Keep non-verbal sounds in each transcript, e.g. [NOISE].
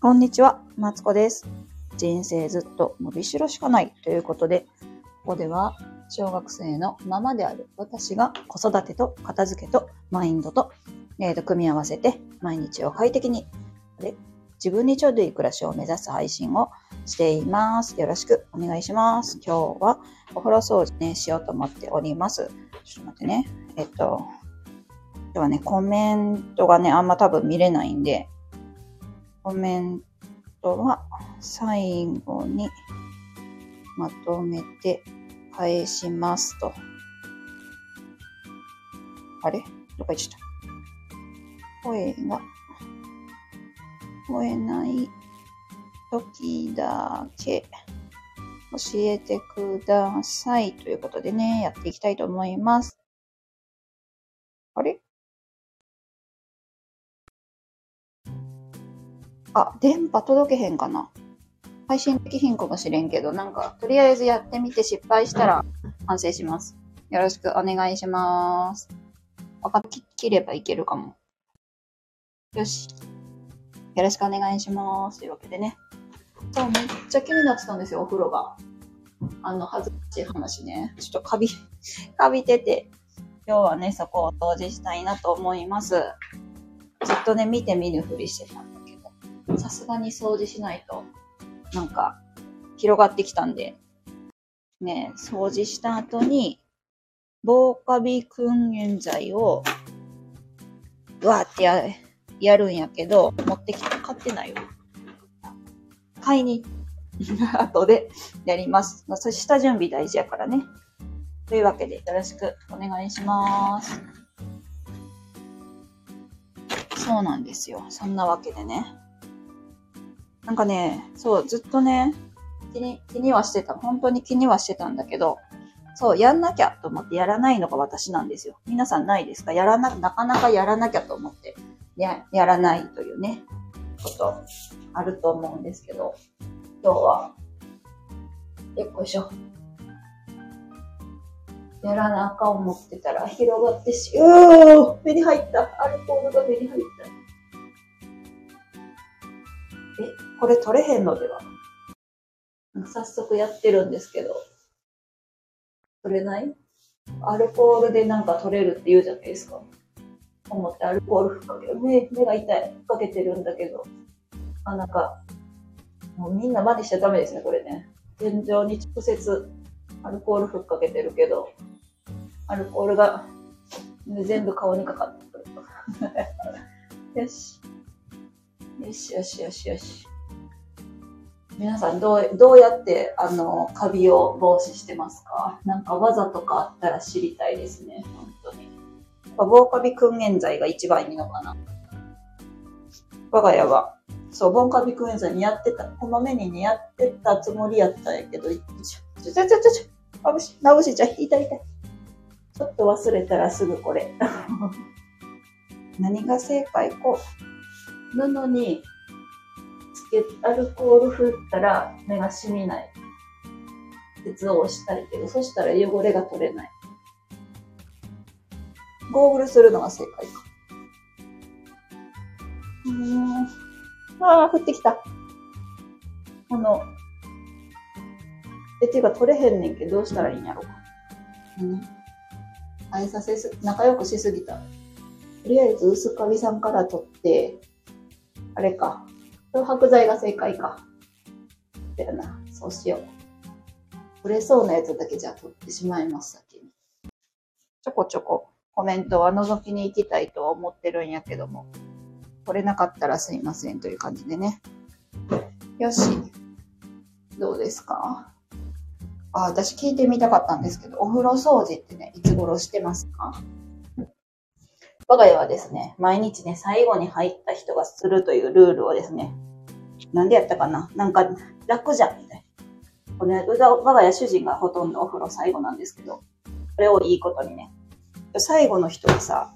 こんにちは、マツコです。人生ずっと伸びしろしかないということで、ここでは小学生のママである私が子育てと片付けとマインドと,、えーと組み合わせて毎日を快適にで自分にちょうどいい暮らしを目指す配信をしています。よろしくお願いします。今日はお風呂掃除ね、しようと思っております。ちょっと待ってね。えっと、今日はね、コメントがね、あんま多分見れないんで、コメントは最後にまとめて返しますと。あれ？どこ行っちゃった声が聞こえない時だけ教えてくださいということでね、やっていきたいと思います。あれ？あ、電波届けへんかな配信できひんかもしれんけど、なんか、とりあえずやってみて失敗したら反省します。よろしくお願いします。わかっきればいけるかも。よし。よろしくお願いします。というわけでね。そう、めっちゃ気になってたんですよ、お風呂が。あの、恥ずかしい話ね。ちょっとカビ、[LAUGHS] カビてて、今日はね、そこを掃除したいなと思います。ずっとね、見て見ぬふりしてたさすがに掃除しないと、なんか、広がってきたんで、ね、掃除した後に、防カビ訓練剤を、わーってややるんやけど、持ってきて買ってないわ。買いに、[LAUGHS] 後でやります。まあ、そ下準備大事やからね。というわけで、よろしくお願いします。そうなんですよ。そんなわけでね。なんかね、そう、ずっとね、気に、気にはしてた。本当に気にはしてたんだけど、そう、やんなきゃと思ってやらないのが私なんですよ。皆さんないですか？やらな、なかなかやらなきゃと思って、や、やらないというね、こと、あると思うんですけど、今日は、よっこいしょ。やらなあかん思ってたら広がってし、うー目に入った。アルコールが目に入った。これ取れへんのでは早速やってるんですけど、取れない？アルコールでなんか取れるって言うじゃないですか。思ってアルコールふっかけ、目、目が痛い。ふっかけてるんだけど、あ、なんか、もうみんな真似しちゃダメですね、これね。天井に直接アルコールふっかけてるけど、アルコールが全部顔にかかってくる。[LAUGHS] よし。よしよしよしよし。皆さんどう、どうやって、あの、カビを防止してますか？なんか技とかあったら知りたいですね。本当に。防カビ訓練剤が一番いいのかな。我が家は、そう、防カビ訓練剤にやってた、こまめにね、やってたつもりやったんやけど、ちょ、ちょ、ちょ、ちょ、ちょ、まぶし、まぶしちゃん、痛い痛い。ちょっと忘れたらすぐこれ。[LAUGHS] 何が正解？こう、布に、アルコール振ったら目が染みない。鉄を押したいけど、そしたら汚れが取れない。ゴーグルするのが正解か。うーん。ああ、降ってきた。あの、え、っていうか取れへんねんけど、どうしたらいいんやろうか。うん。あいさせす、仲良くしすぎた。とりあえず薄カビさんから取って、あれか。漂白剤が正解か。だよな。そうしよう。取れそうなやつだけじゃ取ってしまいます、先に。ちょこちょこコメントは覗きに行きたいとは思ってるんやけども、取れなかったらすいませんという感じでね。よし。どうですか？あ、私聞いてみたかったんですけど、お風呂掃除ってね、いつ頃してますか？我が家はですね、毎日ね、最後に入った人がするというルールをですね、なんでやったかな？なんか楽じゃん、みたいな。これ、我が家主人がほとんどお風呂最後なんですけど、これをいいことにね、最後の人がさ、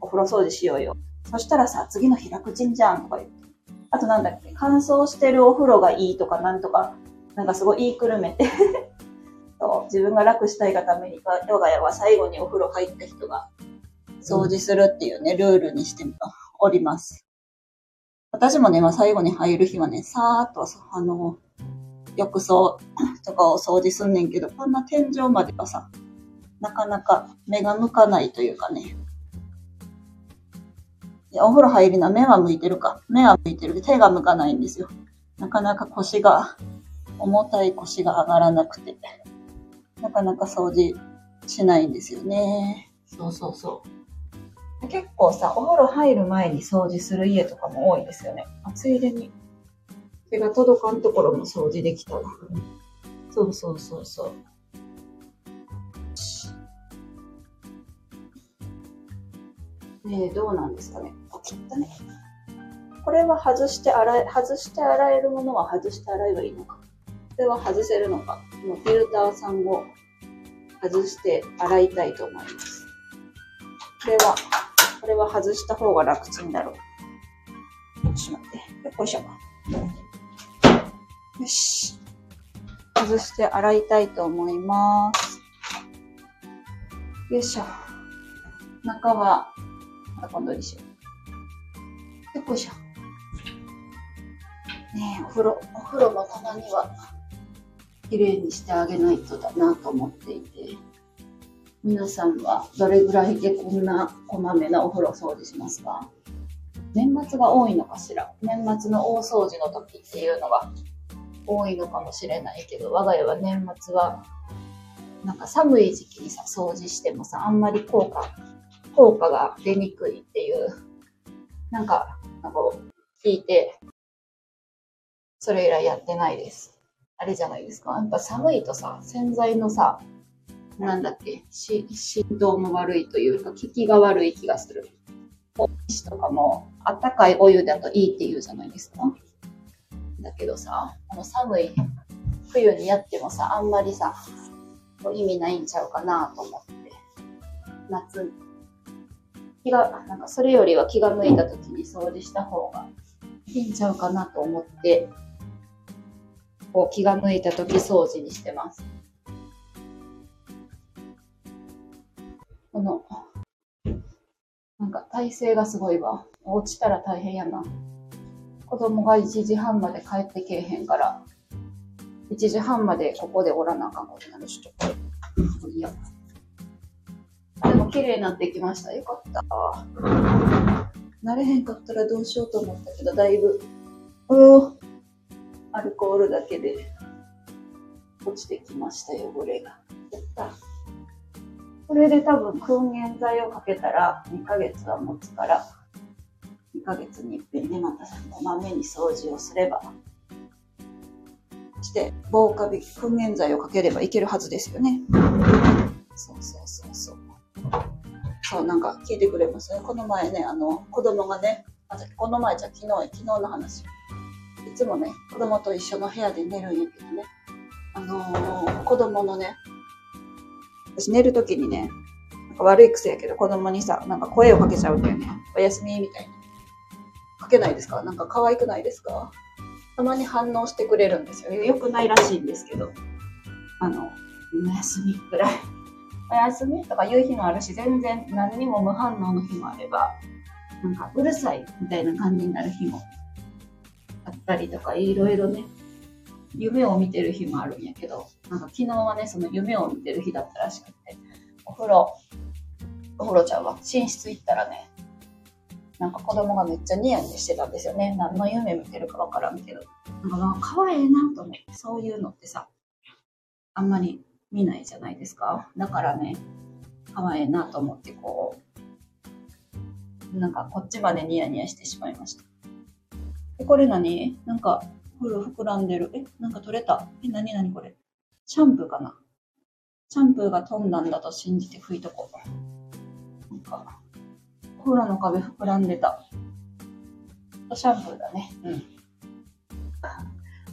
お風呂掃除しようよ。そしたらさ、次の日楽ちんじゃんとか言って。あとなんだっけ、乾燥してるお風呂がいいとかなんとか、なんかすごい言いくるめて [LAUGHS] 自分が楽したいがために、我が家は最後にお風呂入った人が掃除するっていうね、ルールにしております。私もね、まあ、最後に入る日はね、さーっと、あの、浴槽 [COUGHS] とかを掃除すんねんけど、こんな天井まではさ、なかなか目が向かないというかね。いやお風呂入りな、目は向いてるか。目は向いてるけど、手が向かないんですよ。なかなか腰が、重たい腰が上がらなくて、なかなか掃除しないんですよね。そうそうそう。結構さ、お風呂入る前に掃除する家とかも多いですよね。あついでに手が届かんところも掃除できたわ。そうそうそうそう。ねえ、どうなんですかね。あ、切ったね。これは外して洗い、外して洗えるものは外して洗えばいいのか。これは外せるのか。もうフィルターさんを外して洗いたいと思います。これは、これは外した方が楽ちんだろう。ちょっと待って。よいしょ。よし。外して洗いたいと思います。よいしょ。中はまた今度にしよう。よいしょ。ねえ、お風呂、お風呂もたまには、綺麗にしてあげないとだなと思っていて、皆さんはどれぐらいでこんなこまめなお風呂掃除しますか？年末が多いのかしら？年末の大掃除の時っていうのが多いのかもしれないけど、我が家は年末は、なんか寒い時期にさ、掃除してもさ、あんまり効果効果が出にくいっていう、なんか、なんか聞いて、それ以来やってないです。あれじゃないですか？やっぱ寒いとさ、洗剤のさ、なんだっけ、し振動も悪いというか、効きが悪い気がする。お石とかも、あったかいお湯だといいって言うじゃないですか？だけどさ、あの寒い冬にやってもさ、あんまりさ、意味ないんちゃうかなと思って。夏気が、なんかそれよりは気が向いた時に掃除した方がいいんちゃうかなと思って、こう気が向いた時掃除にしてます。この、なんか体勢がすごいわ。落ちたら大変やな。子供が1時半まで帰ってけえへんから、1時半までここでおらなあかんことになるし、ちょっと、いいや。でも綺麗になってきました。よかった。慣れへんかったらどうしようと思ったけど、だいぶ、うアルコールだけで落ちてきました、汚れが。やった。これで多分、訓練剤をかけたら2ヶ月は持つから、2ヶ月に一遍ね、またこまめに掃除をすれば、して、防カビ、訓練剤をかければいけるはずですよね。そうそうそうそう。そう、なんか聞いてくれます？ね。この前ね、あの、子供がね、あこの前じゃ昨日、昨日の話。いつもね、子供と一緒の部屋で寝るんやけどね、あのー、子供のね、私寝るときにね、なんか悪い癖やけど子供にさ、なんか声をかけちゃうんだよね。おやすみみたいに。かけないですか？なんか可愛くないですか？たまに反応してくれるんですよ。よくないらしいんですけど。あの、おやすみぐらい。おやすみとか言う日もあるし、全然何にも無反応の日もあれば、なんかうるさいみたいな感じになる日もあったりとか、いろいろね、夢を見てる日もあるんやけど、なんか昨日はね、その夢を見てる日だったらしくて、お風呂、お風呂ちゃんは寝室行ったらね、なんか子供がめっちゃニヤニヤしてたんですよね。何の夢見てるかわからんけど。なんか可愛いなと思って、そういうのってさ、あんまり見ないじゃないですか。だからね、可愛いなと思ってこう、なんかこっちまでニヤニヤしてしまいました。これ何？なんか、ふる膨らんでる。え、なんか取れた。え、なになにこれ。シャンプーかなシャンプーが飛んだんだと信じて拭いとこう。なんか、風呂の壁膨らんでた。シャンプーだね。うん。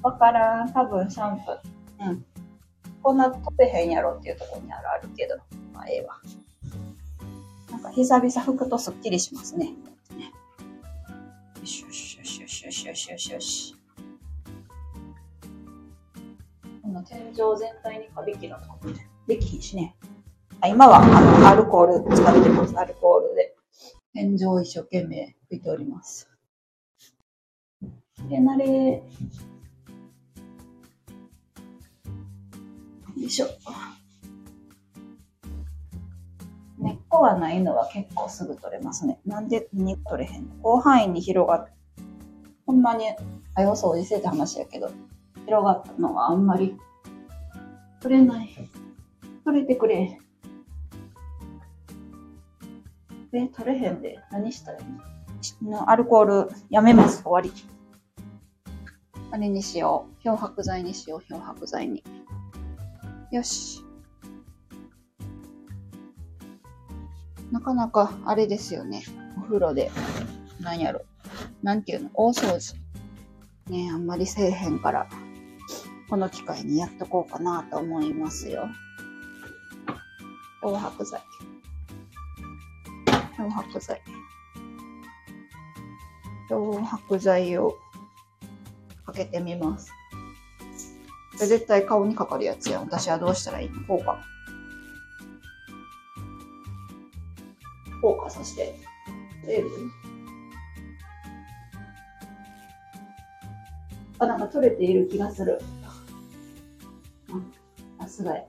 わからん。多分シャンプー。うん。こんな飛べへんやろっていうところにあるあるけど、まあええわ。なんか久々拭くとすっきりします。ねよしよしよしよしよしよしよしの天井全体にカビキのとこできひんしね。あ今はあのアルコール使ってます。アルコールで。天井を一生懸命拭いております。れなれ。よいしょ。根っこがないのは結構すぐ取れますね。なんで根取れへんの？広範囲に広がる。ほんまに、あよ掃除せって話やけど、広がったのはあんまり取れない。取れてくれ。え、取れへんで。何したらいいの？アルコールやめます。終わり。あれにしよう。漂白剤にしよう。漂白剤に。よし。なかなかあれですよね。お風呂で。なんやろ。なんていうの？大掃除。ねあんまりせえへんから。この機会にやっとこうかなと思いますよ。漂白剤。漂白剤。漂白剤をかけてみます。これ絶対顔にかかるやつや。私はどうしたらいいの？こうか。効果させて。あ、なんか取れている気がする。さすがや。よ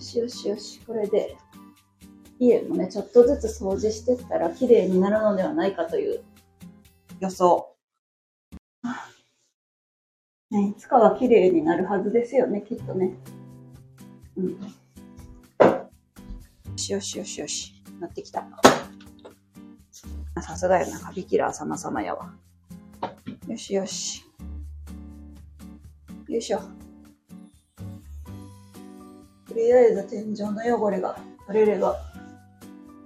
しよしよし、これで、家もね、ちょっとずつ掃除してったら綺麗になるのではないかという予想。ね、いつかは綺麗になるはずですよね、きっとね。うん。よしよしよしよし。なってきた。さすがやな、カビキラー様様やわ。よしよし。よいしょ。とりあえず天井の汚れが取れれば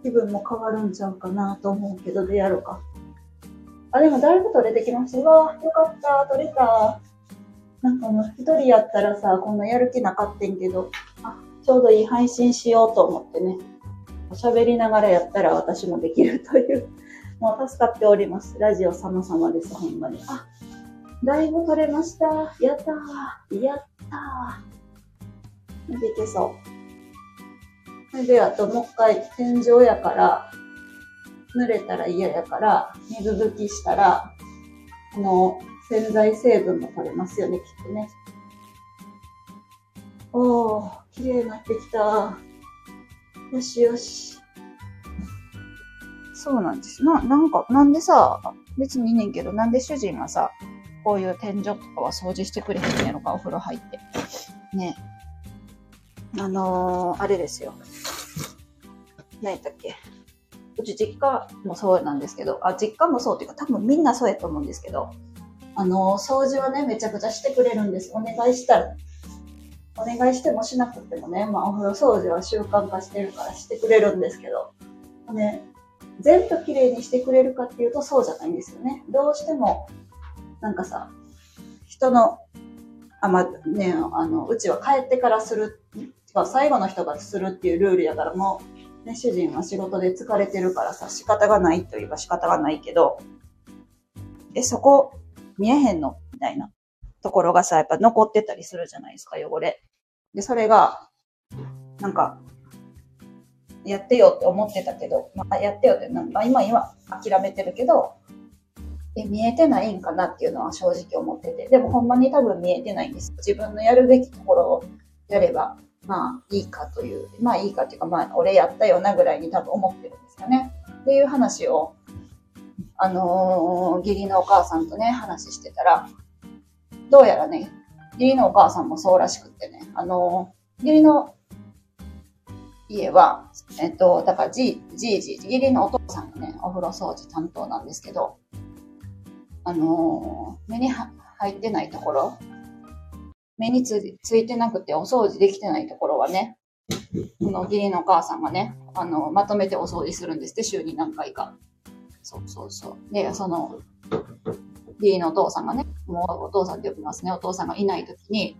気分も変わるんちゃうかなと思うけど、でやろうか。あ、でもだいぶ取れてきました。うわよかった、取れた。なんかもう一人やったらさ、こんなやる気なかったんけど、あ、ちょうどいい配信しようと思ってね。喋りながらやったら私もできるという、[LAUGHS] もう助かっております。ラジオ様々です、ほんまに。あ、だいぶ取れました。やったー。やったー。でいけそう。それで、あともう一回天井やから、濡れたら嫌やから、水拭きしたら、この洗剤成分も取れますよね、きっとね。おー、綺麗になってきた。よしよし。そうなんですな、なんか、なんでさ、別にいいねんけど、なんで主人がさ、こういう天井とかは掃除してくれへんねやろか、お風呂入って。ねあのー、あれですよ。何やったっけ？うち実家もそうなんですけど、あ、実家もそうっていうか、多分みんなそうやと思うんですけど、あのー、掃除はね、めちゃくちゃしてくれるんです。お願いしたらお願いしてもしなくてもね、まあお風呂掃除は習慣化してるからしてくれるんですけど、ね、全部綺麗にしてくれるかっていうとそうじゃないんですよね。どうしても、なんかさ、人の、あ、まあ、ね、あの、うちは帰ってからする、最後の人がするっていうルールやからもう、ね、主人は仕事で疲れてるからさ、仕方がないといえば仕方がないけど、え、そこ見えへんのみたいな。ところがさ、やっぱ残ってたりするじゃないですか、汚れ。で、それが、なんか、やってよって思ってたけど、まあ、やってよって、まあ、今、今、諦めてるけど、え、見えてないんかなっていうのは正直思ってて。でもほんまに多分見えてないんです。自分のやるべきところをやれば、まあいいかという、まあいいかっていうか、まあ俺やったよなぐらいに多分思ってるんですかね。っていう話を、あのー、義理のお母さんとね、話してたら、どうやらね、義理のお母さんもそうらしくってね、あの、義理の家は、えっと、だからじ、じいじ、義理のお父さんがね、お風呂掃除担当なんですけど、あの、目に入ってないところ、目につついてなくてお掃除できてないところはね、この義理のお母さんがね、あの、まとめてお掃除するんですって、週に何回か。そうそうそう。で、その、義理のお父さんがね、もうお父さんって呼びますね。お父さんがいないときに、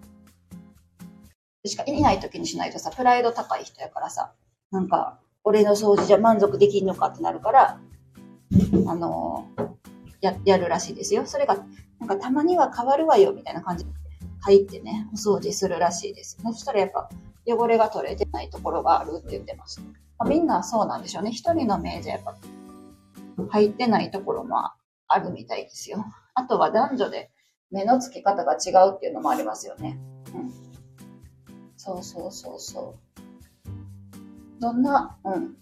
しかいないときにしないとさ、プライド高い人やからさ、なんか、俺の掃除じゃ満足できんのかってなるから、あの、や、やるらしいですよ。それが、なんかたまには変わるわよ、みたいな感じ入ってね、お掃除するらしいです。そしたらやっぱ、汚れが取れてないところがあるって言ってました。まあ、みんなそうなんでしょうね。一人の目じゃやっぱ、入ってないところもあるみたいですよ。あとは男女で目の付き方が違うっていうのもありますよね。うん。そうそうそうそう。どんな、うん。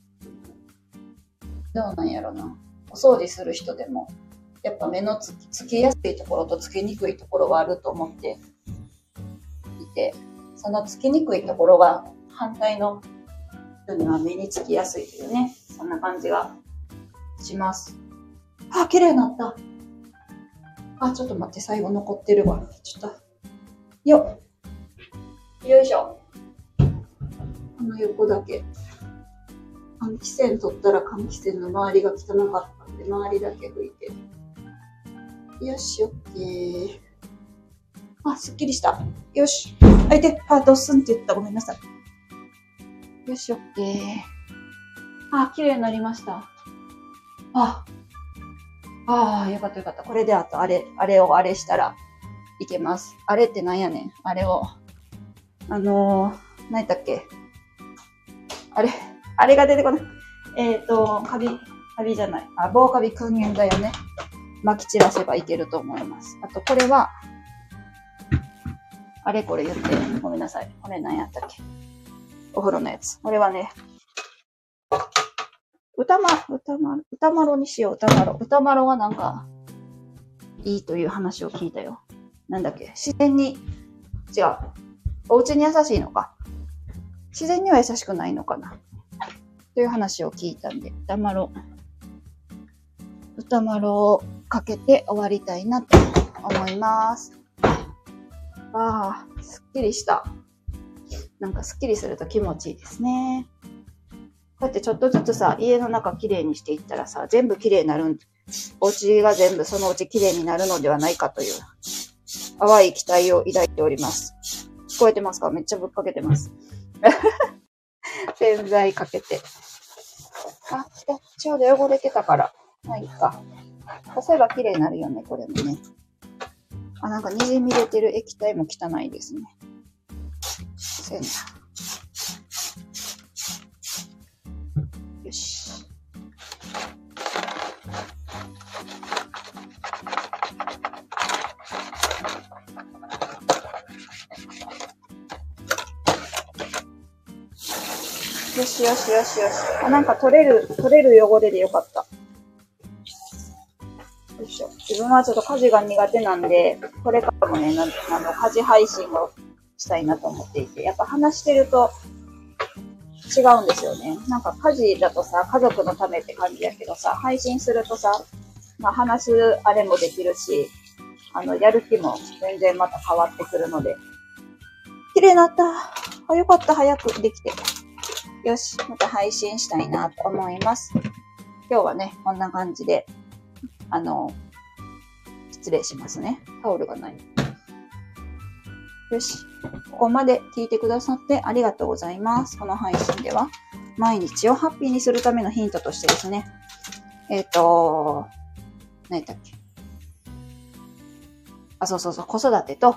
どうなんやろな。お掃除する人でも、やっぱ目のつきつきやすいところとつきにくいところはあると思ってて、そのつきにくいところが反対の人には目につきやすいというね、そんな感じがします。あ、綺麗になった。あ、ちょっと待って、最後残ってるわ。ちょっと。よっ。よいしょ。この横だけ。換気扇取ったら換気扇の周りが汚かったんで、周りだけ拭いて。よし、オッケー。あ、すっきりした。よし。あ、いて、あ、ドスンって言った。ごめんなさい。よし、オッケー。あ、綺麗になりました。あ、ああ、よかったよかった。これであと、あれ、あれをあれしたらいけます。あれってなんやねん。あれを。あのー、何やったっけ。あれ、あれが出てこない。えっ、ー、と、カビ、カビじゃない。あ、棒カビ訓練だよね。撒き散らせばいけると思います。あと、これは、あれこれ言って、ごめんなさい。これ何やったっけ？お風呂のやつ。これはね、歌ま、歌ま、歌まろにしよう、歌まろ。歌まろはなんか、いいという話を聞いたよ。なんだっけ？自然に、違う。お家に優しいのか？自然には優しくないのかな？という話を聞いたんで、歌まろ。歌まろをかけて終わりたいなと思います。ああ、すっきりした。なんかすっきりすると気持ちいいですね。こうやってちょっとずつさ、家の中きれいにしていったらさ、全部きれいになるん、お家が全部そのうちきれいになるのではないかという、淡い期待を抱いております。聞こえてますか？めっちゃぶっかけてます。[LAUGHS] 洗剤かけて。あ、ちょうど汚れてたから。まあいいか。こせば綺麗になるよね、これもね。あ、なんか滲み出てる液体も汚いですね。せんな。よし。よしよしよしよし。あ、なんか取れる、取れる汚れでよかった。しょ。自分はちょっと家事が苦手なんで、これからもね、なあの、家事配信をしたいなと思っていて、やっぱ話してると、違うんですよね。なんか家事だとさ、家族のためって感じやけどさ、配信するとさ、まあ話すあれもできるし、あの、やる気も全然また変わってくるので。綺麗になった。あ、よかった。早くできて。よし。また配信したいなと思います。今日はね、こんな感じで、あの、失礼しますね。タオルがない。よし。ここまで聞いてくださってありがとうございます。この配信では、毎日をハッピーにするためのヒントとしてですね、えっ、ー、と、何だっけ？あ、そうそうそう、子育てと、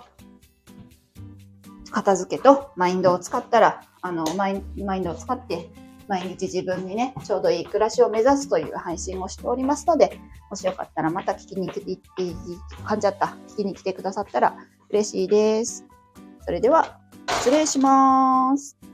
片付けとマインドを使ったら、あの、マイマインドを使って、毎日自分にね、ちょうどいい暮らしを目指すという配信をしておりますので、もしよかったらまた聞きに来て、噛んじゃった。聞きに来てくださったら嬉しいです。それでは、失礼します。